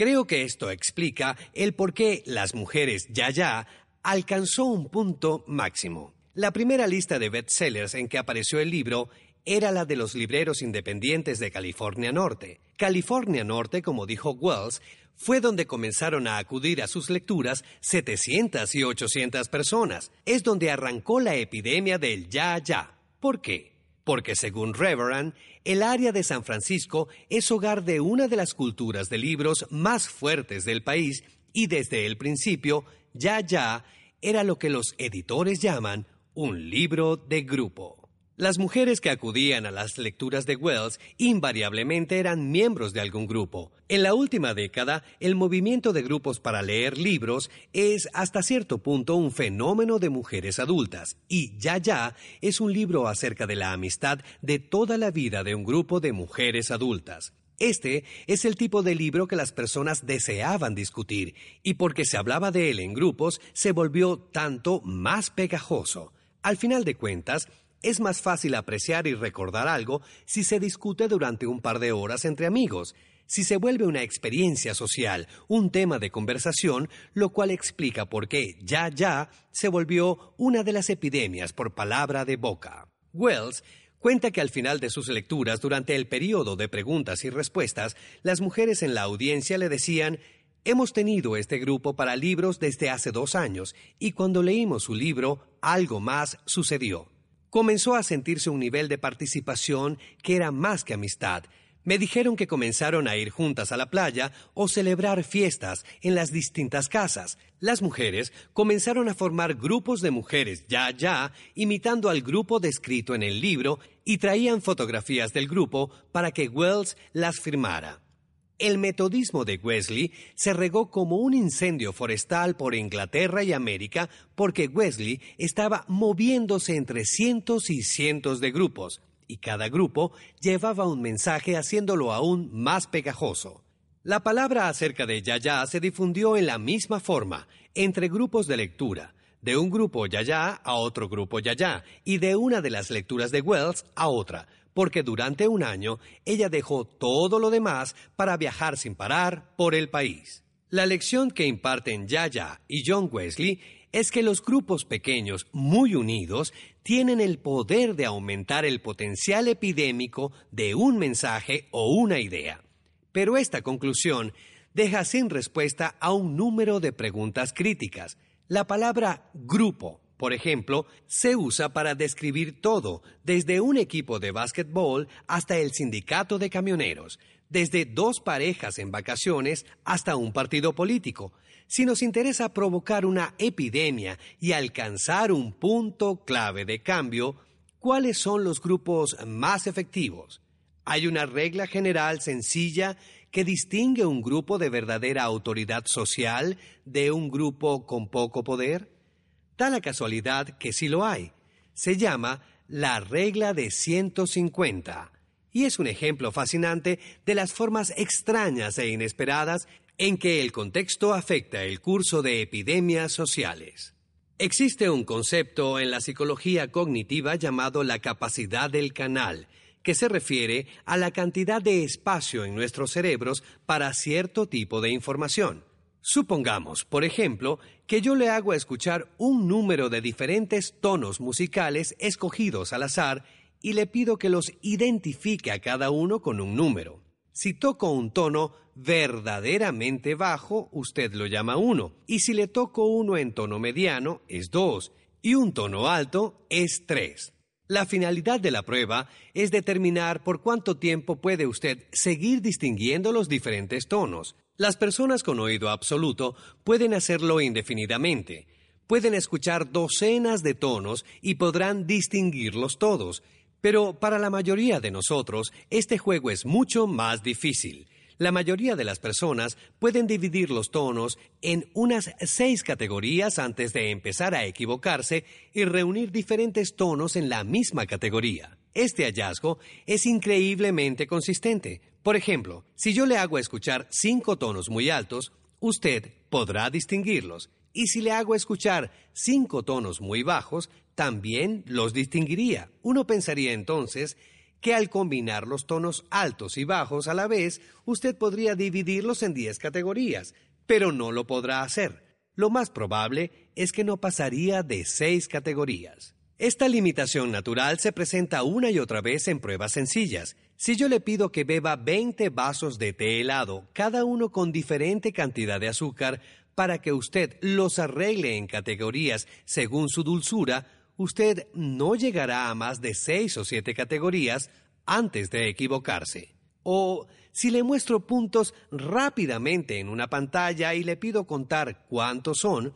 Creo que esto explica el por qué las mujeres ya ya alcanzó un punto máximo. La primera lista de bestsellers en que apareció el libro era la de los libreros independientes de California Norte. California Norte, como dijo Wells, fue donde comenzaron a acudir a sus lecturas 700 y 800 personas. Es donde arrancó la epidemia del ya ya. ¿Por qué? Porque según Reverend, el área de San Francisco es hogar de una de las culturas de libros más fuertes del país y desde el principio, ya ya era lo que los editores llaman un libro de grupo. Las mujeres que acudían a las lecturas de Wells invariablemente eran miembros de algún grupo. En la última década, el movimiento de grupos para leer libros es hasta cierto punto un fenómeno de mujeres adultas, y Ya Ya es un libro acerca de la amistad de toda la vida de un grupo de mujeres adultas. Este es el tipo de libro que las personas deseaban discutir, y porque se hablaba de él en grupos, se volvió tanto más pegajoso. Al final de cuentas, es más fácil apreciar y recordar algo si se discute durante un par de horas entre amigos, si se vuelve una experiencia social, un tema de conversación, lo cual explica por qué ya ya se volvió una de las epidemias por palabra de boca. Wells cuenta que al final de sus lecturas, durante el periodo de preguntas y respuestas, las mujeres en la audiencia le decían Hemos tenido este grupo para libros desde hace dos años, y cuando leímos su libro, algo más sucedió comenzó a sentirse un nivel de participación que era más que amistad. Me dijeron que comenzaron a ir juntas a la playa o celebrar fiestas en las distintas casas. Las mujeres comenzaron a formar grupos de mujeres ya ya, imitando al grupo descrito en el libro, y traían fotografías del grupo para que Wells las firmara. El metodismo de Wesley se regó como un incendio forestal por Inglaterra y América porque Wesley estaba moviéndose entre cientos y cientos de grupos, y cada grupo llevaba un mensaje haciéndolo aún más pegajoso. La palabra acerca de Yaya se difundió en la misma forma, entre grupos de lectura, de un grupo Yaya a otro grupo Yaya, y de una de las lecturas de Wells a otra, porque durante un año ella dejó todo lo demás para viajar sin parar por el país. La lección que imparten Yaya y John Wesley es que los grupos pequeños muy unidos tienen el poder de aumentar el potencial epidémico de un mensaje o una idea. Pero esta conclusión deja sin respuesta a un número de preguntas críticas. La palabra grupo por ejemplo, se usa para describir todo, desde un equipo de básquetbol hasta el sindicato de camioneros, desde dos parejas en vacaciones hasta un partido político. Si nos interesa provocar una epidemia y alcanzar un punto clave de cambio, ¿cuáles son los grupos más efectivos? Hay una regla general sencilla que distingue un grupo de verdadera autoridad social de un grupo con poco poder? Da la casualidad que sí lo hay. Se llama la regla de 150 y es un ejemplo fascinante de las formas extrañas e inesperadas en que el contexto afecta el curso de epidemias sociales. Existe un concepto en la psicología cognitiva llamado la capacidad del canal, que se refiere a la cantidad de espacio en nuestros cerebros para cierto tipo de información. Supongamos, por ejemplo, que yo le hago escuchar un número de diferentes tonos musicales escogidos al azar y le pido que los identifique a cada uno con un número. Si toco un tono verdaderamente bajo, usted lo llama uno, y si le toco uno en tono mediano, es dos, y un tono alto es tres. La finalidad de la prueba es determinar por cuánto tiempo puede usted seguir distinguiendo los diferentes tonos. Las personas con oído absoluto pueden hacerlo indefinidamente. Pueden escuchar docenas de tonos y podrán distinguirlos todos. Pero para la mayoría de nosotros, este juego es mucho más difícil. La mayoría de las personas pueden dividir los tonos en unas seis categorías antes de empezar a equivocarse y reunir diferentes tonos en la misma categoría. Este hallazgo es increíblemente consistente. Por ejemplo, si yo le hago escuchar cinco tonos muy altos, usted podrá distinguirlos. Y si le hago escuchar cinco tonos muy bajos, también los distinguiría. Uno pensaría entonces que al combinar los tonos altos y bajos a la vez, usted podría dividirlos en 10 categorías, pero no lo podrá hacer. Lo más probable es que no pasaría de 6 categorías. Esta limitación natural se presenta una y otra vez en pruebas sencillas. Si yo le pido que beba 20 vasos de té helado, cada uno con diferente cantidad de azúcar, para que usted los arregle en categorías según su dulzura, usted no llegará a más de seis o siete categorías antes de equivocarse. O si le muestro puntos rápidamente en una pantalla y le pido contar cuántos son,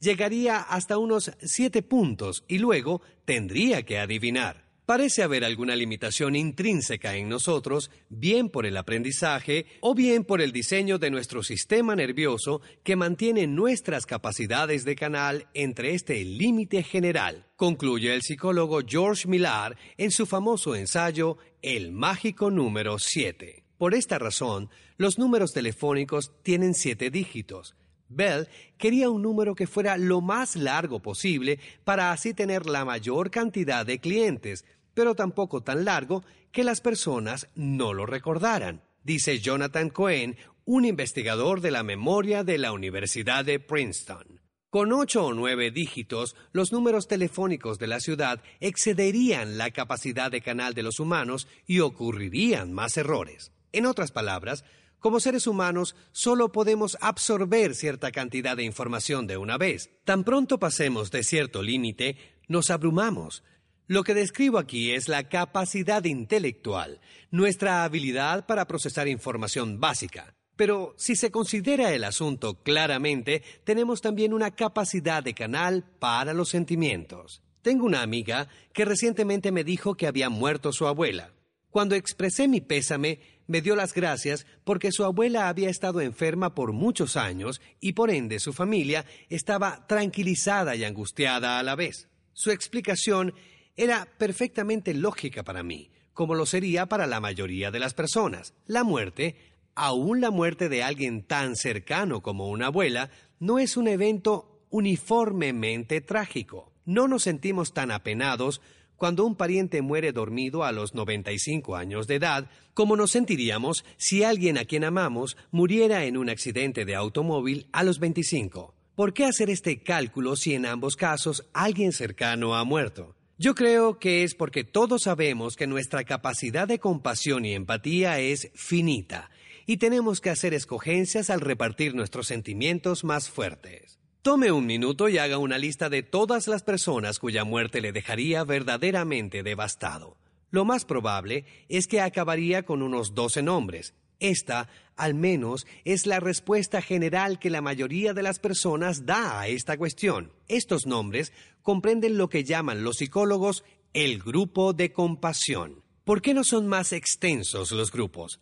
llegaría hasta unos siete puntos y luego tendría que adivinar. Parece haber alguna limitación intrínseca en nosotros, bien por el aprendizaje o bien por el diseño de nuestro sistema nervioso que mantiene nuestras capacidades de canal entre este límite general, concluye el psicólogo George Millar en su famoso ensayo El mágico número 7. Por esta razón, los números telefónicos tienen siete dígitos. Bell quería un número que fuera lo más largo posible para así tener la mayor cantidad de clientes, pero tampoco tan largo que las personas no lo recordaran, dice Jonathan Cohen, un investigador de la memoria de la Universidad de Princeton. Con ocho o nueve dígitos, los números telefónicos de la ciudad excederían la capacidad de canal de los humanos y ocurrirían más errores. En otras palabras, como seres humanos solo podemos absorber cierta cantidad de información de una vez. Tan pronto pasemos de cierto límite, nos abrumamos, lo que describo aquí es la capacidad intelectual, nuestra habilidad para procesar información básica. Pero si se considera el asunto claramente, tenemos también una capacidad de canal para los sentimientos. Tengo una amiga que recientemente me dijo que había muerto su abuela. Cuando expresé mi pésame, me dio las gracias porque su abuela había estado enferma por muchos años y por ende su familia estaba tranquilizada y angustiada a la vez. Su explicación era perfectamente lógica para mí, como lo sería para la mayoría de las personas. La muerte, aún la muerte de alguien tan cercano como una abuela, no es un evento uniformemente trágico. No nos sentimos tan apenados cuando un pariente muere dormido a los 95 años de edad, como nos sentiríamos si alguien a quien amamos muriera en un accidente de automóvil a los 25. ¿Por qué hacer este cálculo si en ambos casos alguien cercano ha muerto? Yo creo que es porque todos sabemos que nuestra capacidad de compasión y empatía es finita y tenemos que hacer escogencias al repartir nuestros sentimientos más fuertes. Tome un minuto y haga una lista de todas las personas cuya muerte le dejaría verdaderamente devastado. Lo más probable es que acabaría con unos doce nombres. Esta, al menos, es la respuesta general que la mayoría de las personas da a esta cuestión. Estos nombres comprenden lo que llaman los psicólogos el grupo de compasión. ¿Por qué no son más extensos los grupos?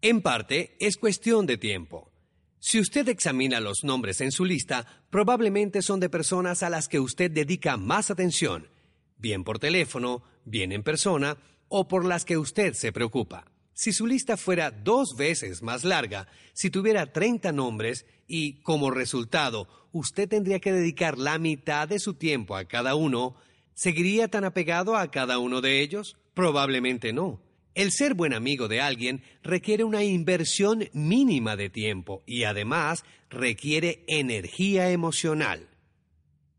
En parte es cuestión de tiempo. Si usted examina los nombres en su lista, probablemente son de personas a las que usted dedica más atención, bien por teléfono, bien en persona, o por las que usted se preocupa. Si su lista fuera dos veces más larga, si tuviera 30 nombres y, como resultado, usted tendría que dedicar la mitad de su tiempo a cada uno, ¿seguiría tan apegado a cada uno de ellos? Probablemente no. El ser buen amigo de alguien requiere una inversión mínima de tiempo y además requiere energía emocional.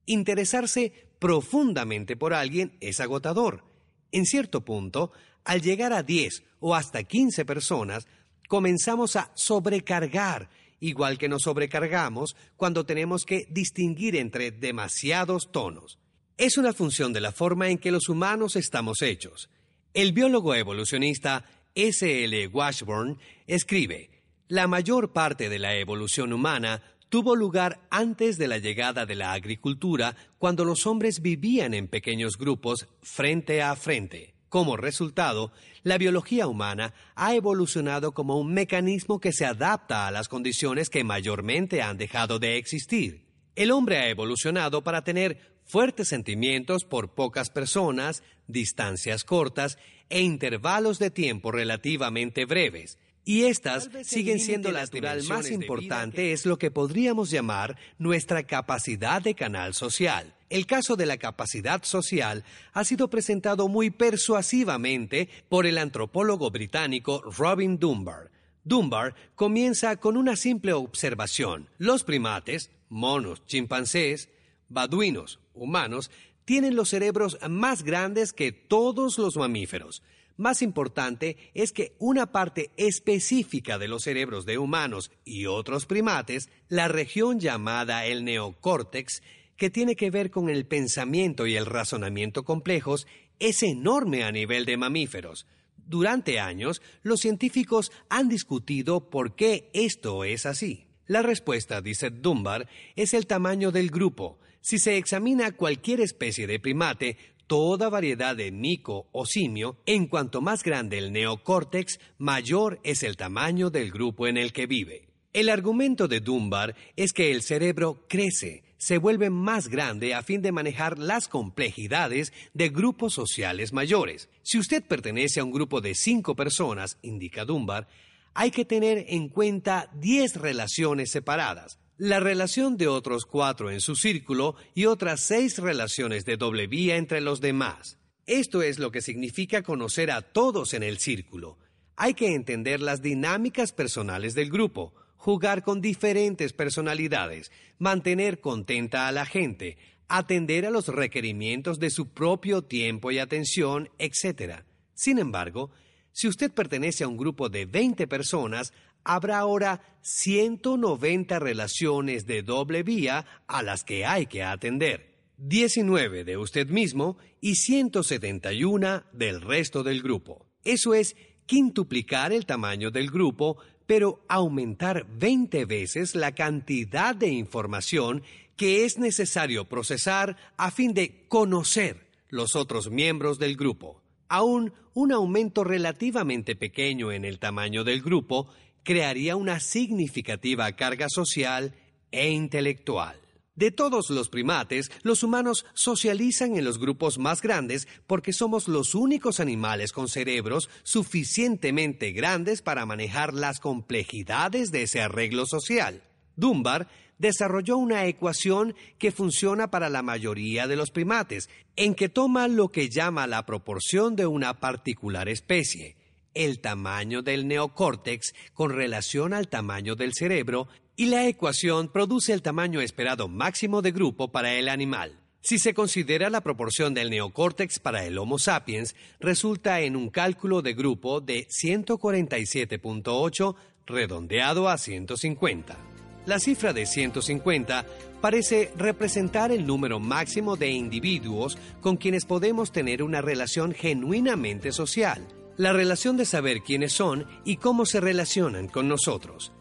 Interesarse profundamente por alguien es agotador. En cierto punto, al llegar a 10 o hasta 15 personas, comenzamos a sobrecargar, igual que nos sobrecargamos cuando tenemos que distinguir entre demasiados tonos. Es una función de la forma en que los humanos estamos hechos. El biólogo evolucionista S. L. Washburn escribe, la mayor parte de la evolución humana tuvo lugar antes de la llegada de la agricultura, cuando los hombres vivían en pequeños grupos frente a frente. Como resultado, la biología humana ha evolucionado como un mecanismo que se adapta a las condiciones que mayormente han dejado de existir. El hombre ha evolucionado para tener fuertes sentimientos por pocas personas, distancias cortas e intervalos de tiempo relativamente breves. Y estas siguen siendo la natural más importante es lo que podríamos llamar nuestra capacidad de canal social. El caso de la capacidad social ha sido presentado muy persuasivamente por el antropólogo británico Robin Dunbar. Dunbar comienza con una simple observación. Los primates, monos, chimpancés, baduinos, humanos, tienen los cerebros más grandes que todos los mamíferos. Más importante es que una parte específica de los cerebros de humanos y otros primates, la región llamada el neocórtex, que tiene que ver con el pensamiento y el razonamiento complejos, es enorme a nivel de mamíferos. Durante años, los científicos han discutido por qué esto es así. La respuesta, dice Dunbar, es el tamaño del grupo. Si se examina cualquier especie de primate, toda variedad de mico o simio, en cuanto más grande el neocórtex, mayor es el tamaño del grupo en el que vive. El argumento de Dunbar es que el cerebro crece, se vuelve más grande a fin de manejar las complejidades de grupos sociales mayores. Si usted pertenece a un grupo de cinco personas, indica Dunbar, hay que tener en cuenta diez relaciones separadas, la relación de otros cuatro en su círculo y otras seis relaciones de doble vía entre los demás. Esto es lo que significa conocer a todos en el círculo. Hay que entender las dinámicas personales del grupo, jugar con diferentes personalidades, mantener contenta a la gente, atender a los requerimientos de su propio tiempo y atención, etc. Sin embargo, si usted pertenece a un grupo de 20 personas, habrá ahora 190 relaciones de doble vía a las que hay que atender. 19 de usted mismo y 171 del resto del grupo. Eso es quintuplicar el tamaño del grupo pero aumentar 20 veces la cantidad de información que es necesario procesar a fin de conocer los otros miembros del grupo. Aún un aumento relativamente pequeño en el tamaño del grupo crearía una significativa carga social e intelectual. De todos los primates, los humanos socializan en los grupos más grandes porque somos los únicos animales con cerebros suficientemente grandes para manejar las complejidades de ese arreglo social. Dunbar desarrolló una ecuación que funciona para la mayoría de los primates, en que toma lo que llama la proporción de una particular especie, el tamaño del neocórtex con relación al tamaño del cerebro y la ecuación produce el tamaño esperado máximo de grupo para el animal. Si se considera la proporción del neocórtex para el Homo sapiens, resulta en un cálculo de grupo de 147.8 redondeado a 150. La cifra de 150 parece representar el número máximo de individuos con quienes podemos tener una relación genuinamente social, la relación de saber quiénes son y cómo se relacionan con nosotros.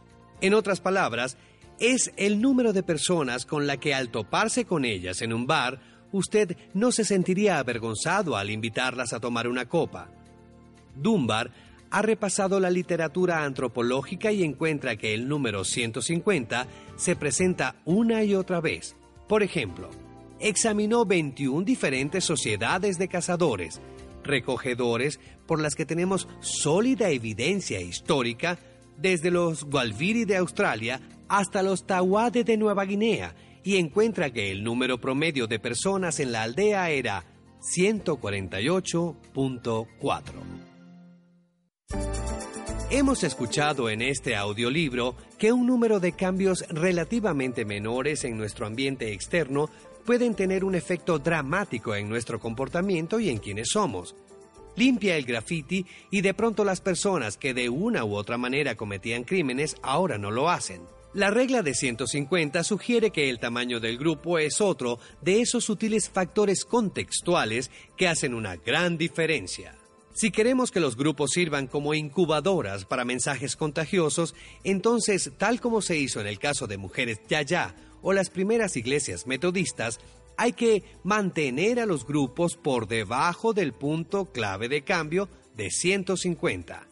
En otras palabras, es el número de personas con la que al toparse con ellas en un bar, usted no se sentiría avergonzado al invitarlas a tomar una copa. Dunbar ha repasado la literatura antropológica y encuentra que el número 150 se presenta una y otra vez. Por ejemplo, examinó 21 diferentes sociedades de cazadores, recogedores por las que tenemos sólida evidencia histórica desde los Gualviri de Australia hasta los Tawade de Nueva Guinea y encuentra que el número promedio de personas en la aldea era 148.4. Hemos escuchado en este audiolibro que un número de cambios relativamente menores en nuestro ambiente externo pueden tener un efecto dramático en nuestro comportamiento y en quienes somos limpia el graffiti y de pronto las personas que de una u otra manera cometían crímenes ahora no lo hacen. La regla de 150 sugiere que el tamaño del grupo es otro de esos sutiles factores contextuales que hacen una gran diferencia. Si queremos que los grupos sirvan como incubadoras para mensajes contagiosos, entonces, tal como se hizo en el caso de mujeres Yaya o las primeras iglesias metodistas, hay que mantener a los grupos por debajo del punto clave de cambio de 150.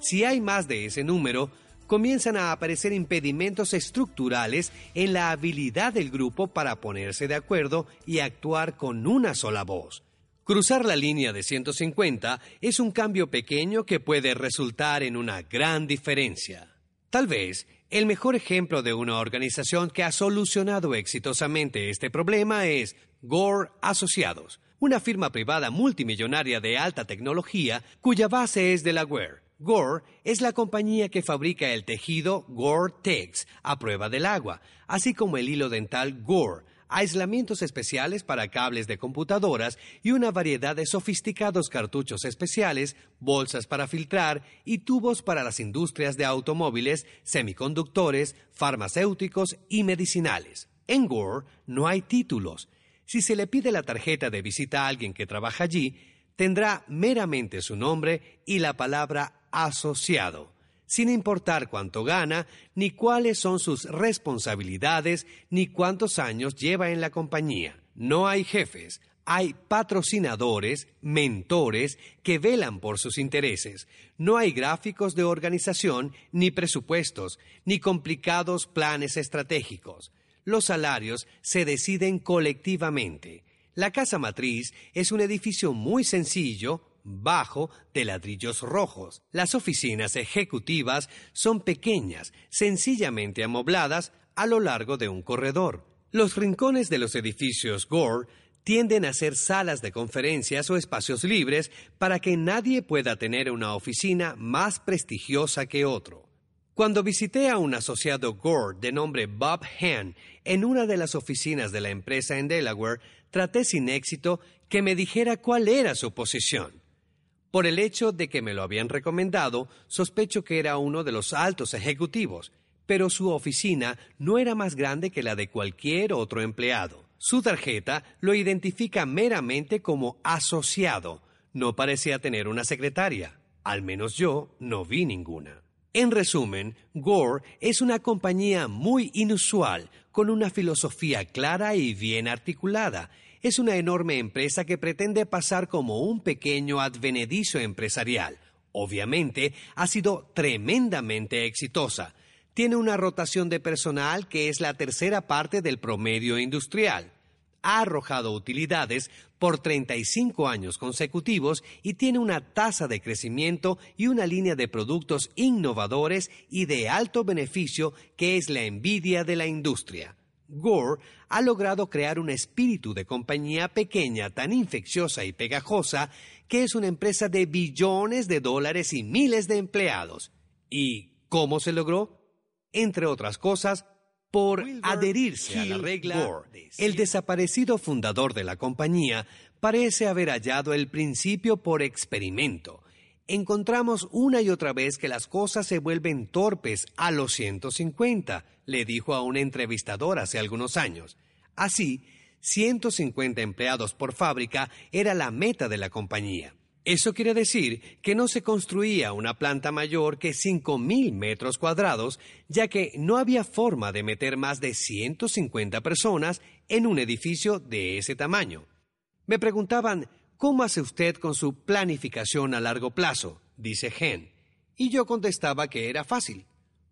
Si hay más de ese número, comienzan a aparecer impedimentos estructurales en la habilidad del grupo para ponerse de acuerdo y actuar con una sola voz. Cruzar la línea de 150 es un cambio pequeño que puede resultar en una gran diferencia. Tal vez el mejor ejemplo de una organización que ha solucionado exitosamente este problema es Gore Asociados, una firma privada multimillonaria de alta tecnología cuya base es Delaware. Gore es la compañía que fabrica el tejido Gore-Tex a prueba del agua, así como el hilo dental Gore, aislamientos especiales para cables de computadoras y una variedad de sofisticados cartuchos especiales, bolsas para filtrar y tubos para las industrias de automóviles, semiconductores, farmacéuticos y medicinales. En Gore no hay títulos. Si se le pide la tarjeta de visita a alguien que trabaja allí, tendrá meramente su nombre y la palabra asociado sin importar cuánto gana, ni cuáles son sus responsabilidades, ni cuántos años lleva en la compañía. No hay jefes, hay patrocinadores, mentores que velan por sus intereses. No hay gráficos de organización, ni presupuestos, ni complicados planes estratégicos. Los salarios se deciden colectivamente. La casa matriz es un edificio muy sencillo, bajo de ladrillos rojos. Las oficinas ejecutivas son pequeñas, sencillamente amobladas a lo largo de un corredor. Los rincones de los edificios Gore tienden a ser salas de conferencias o espacios libres para que nadie pueda tener una oficina más prestigiosa que otro. Cuando visité a un asociado Gore de nombre Bob Hahn en una de las oficinas de la empresa en Delaware, traté sin éxito que me dijera cuál era su posición. Por el hecho de que me lo habían recomendado, sospecho que era uno de los altos ejecutivos, pero su oficina no era más grande que la de cualquier otro empleado. Su tarjeta lo identifica meramente como asociado. No parecía tener una secretaria. Al menos yo no vi ninguna. En resumen, Gore es una compañía muy inusual, con una filosofía clara y bien articulada, es una enorme empresa que pretende pasar como un pequeño advenedizo empresarial. Obviamente, ha sido tremendamente exitosa. Tiene una rotación de personal que es la tercera parte del promedio industrial. Ha arrojado utilidades por 35 años consecutivos y tiene una tasa de crecimiento y una línea de productos innovadores y de alto beneficio que es la envidia de la industria. Gore ha logrado crear un espíritu de compañía pequeña tan infecciosa y pegajosa que es una empresa de billones de dólares y miles de empleados. ¿Y cómo se logró? Entre otras cosas, por adherirse a la regla Gore. El desaparecido fundador de la compañía parece haber hallado el principio por experimento encontramos una y otra vez que las cosas se vuelven torpes a los 150, le dijo a un entrevistador hace algunos años. Así, 150 empleados por fábrica era la meta de la compañía. Eso quiere decir que no se construía una planta mayor que 5.000 metros cuadrados, ya que no había forma de meter más de 150 personas en un edificio de ese tamaño. Me preguntaban ¿Cómo hace usted con su planificación a largo plazo? dice Gen. Y yo contestaba que era fácil.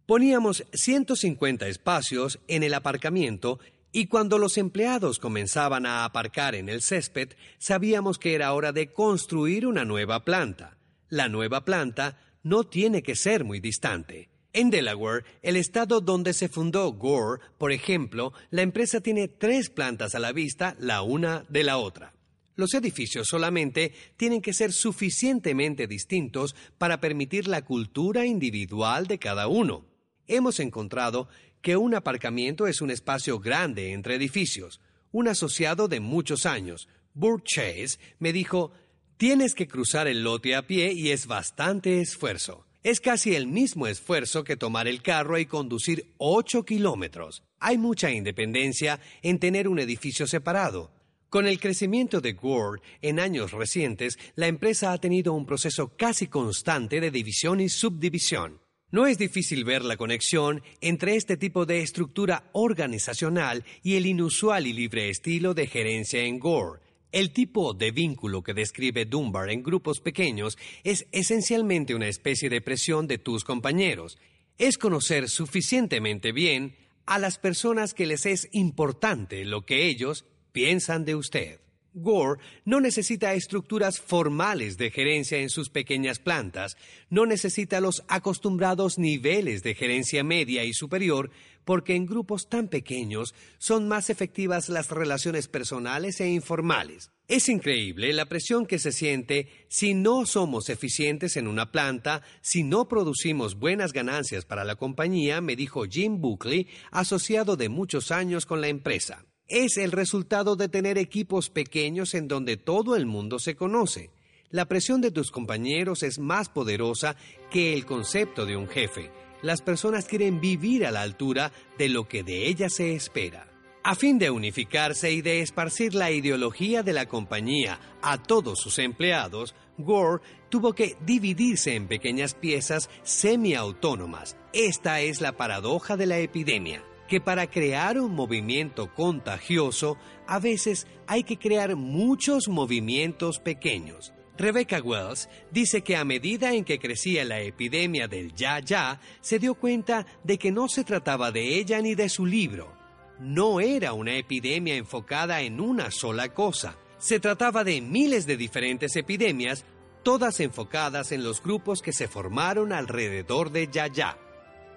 Poníamos 150 espacios en el aparcamiento y cuando los empleados comenzaban a aparcar en el césped, sabíamos que era hora de construir una nueva planta. La nueva planta no tiene que ser muy distante. En Delaware, el estado donde se fundó Gore, por ejemplo, la empresa tiene tres plantas a la vista, la una de la otra. Los edificios solamente tienen que ser suficientemente distintos para permitir la cultura individual de cada uno. Hemos encontrado que un aparcamiento es un espacio grande entre edificios. Un asociado de muchos años, Burt Chase, me dijo, tienes que cruzar el lote a pie y es bastante esfuerzo. Es casi el mismo esfuerzo que tomar el carro y conducir ocho kilómetros. Hay mucha independencia en tener un edificio separado. Con el crecimiento de Gore en años recientes, la empresa ha tenido un proceso casi constante de división y subdivisión. No es difícil ver la conexión entre este tipo de estructura organizacional y el inusual y libre estilo de gerencia en Gore. El tipo de vínculo que describe Dunbar en grupos pequeños es esencialmente una especie de presión de tus compañeros. Es conocer suficientemente bien a las personas que les es importante lo que ellos piensan de usted. Gore no necesita estructuras formales de gerencia en sus pequeñas plantas, no necesita los acostumbrados niveles de gerencia media y superior, porque en grupos tan pequeños son más efectivas las relaciones personales e informales. Es increíble la presión que se siente si no somos eficientes en una planta, si no producimos buenas ganancias para la compañía, me dijo Jim Buckley, asociado de muchos años con la empresa es el resultado de tener equipos pequeños en donde todo el mundo se conoce. La presión de tus compañeros es más poderosa que el concepto de un jefe. Las personas quieren vivir a la altura de lo que de ellas se espera. A fin de unificarse y de esparcir la ideología de la compañía a todos sus empleados, Gore tuvo que dividirse en pequeñas piezas semiautónomas. Esta es la paradoja de la epidemia que para crear un movimiento contagioso a veces hay que crear muchos movimientos pequeños. Rebecca Wells dice que a medida en que crecía la epidemia del ya ya, se dio cuenta de que no se trataba de ella ni de su libro. No era una epidemia enfocada en una sola cosa. Se trataba de miles de diferentes epidemias, todas enfocadas en los grupos que se formaron alrededor de ya ya.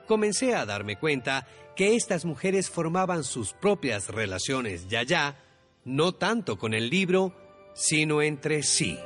Comencé a darme cuenta que estas mujeres formaban sus propias relaciones ya ya, no tanto con el libro, sino entre sí.